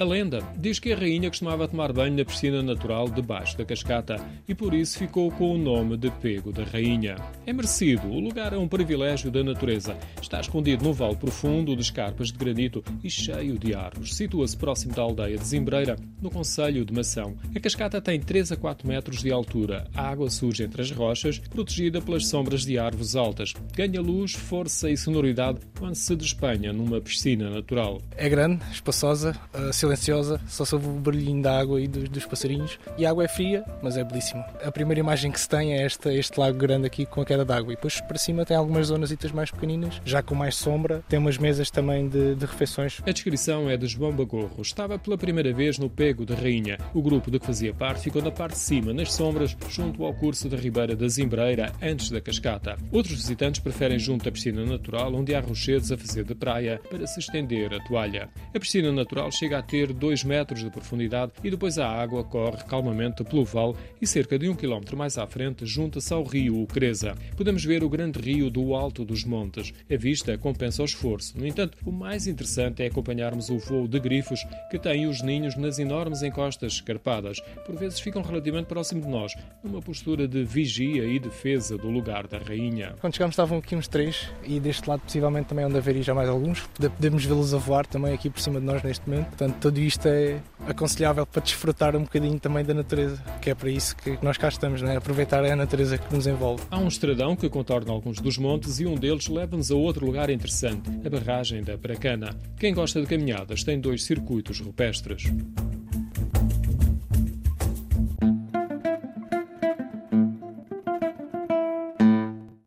A lenda diz que a rainha costumava tomar banho na piscina natural debaixo da cascata e por isso ficou com o nome de Pego da Rainha. É merecido, o lugar é um privilégio da natureza. Está escondido num vale profundo de escarpas de granito e cheio de árvores. Situa-se próximo da aldeia de Zimbreira, no Conselho de Mação. A cascata tem 3 a 4 metros de altura. A água surge entre as rochas, protegida pelas sombras de árvores altas. Ganha luz, força e sonoridade quando se despenha numa piscina natural. É grande, espaçosa, uh, silenciosa, só ouve o barulhinho da água e dos, dos, passarinhos. E a água é fria, mas é belíssima. A primeira imagem que se tem é esta, este lago grande aqui com a queda d'água. E depois para cima tem algumas zonas mais pequeninas, já com mais sombra. Tem umas mesas também de, de refeições. A descrição é de João Bagorro. Estava pela primeira vez no Pego da Rainha. O grupo de que fazia parte ficou na parte de cima, nas sombras, junto ao curso da Ribeira da Zimbreira, antes da cascata. Outros visitantes preferem junto à piscina natural, onde há rochedos a fazer de praia, para se estender a toalha. A piscina natural chega a ter 2 metros de profundidade e depois a água corre calmamente pelo vale e cerca de um quilómetro mais à frente junta-se ao rio Ucreza. Podemos ver o grande rio do alto dos montes. A vista compensa o esforço. No entanto, o mais interessante é acompanharmos o voo de grifos que têm os ninhos nas enormes encostas escarpadas. Por vezes ficam relativamente próximo de nós, numa postura de vigia e defesa do lugar da rainha. Quando chegámos estavam aqui uns três e deste lado possivelmente também onde haveria já mais alguns. Podemos vê-los a voar também aqui por cima de nós neste momento. Portanto, tudo isto é aconselhável para desfrutar um bocadinho também da natureza, que é para isso que nós cá estamos, né? aproveitar a natureza que nos envolve. Há um estradão que contorna alguns dos montes e um deles leva-nos a outro lugar interessante, a barragem da Bracana. Quem gosta de caminhadas tem dois circuitos rupestres.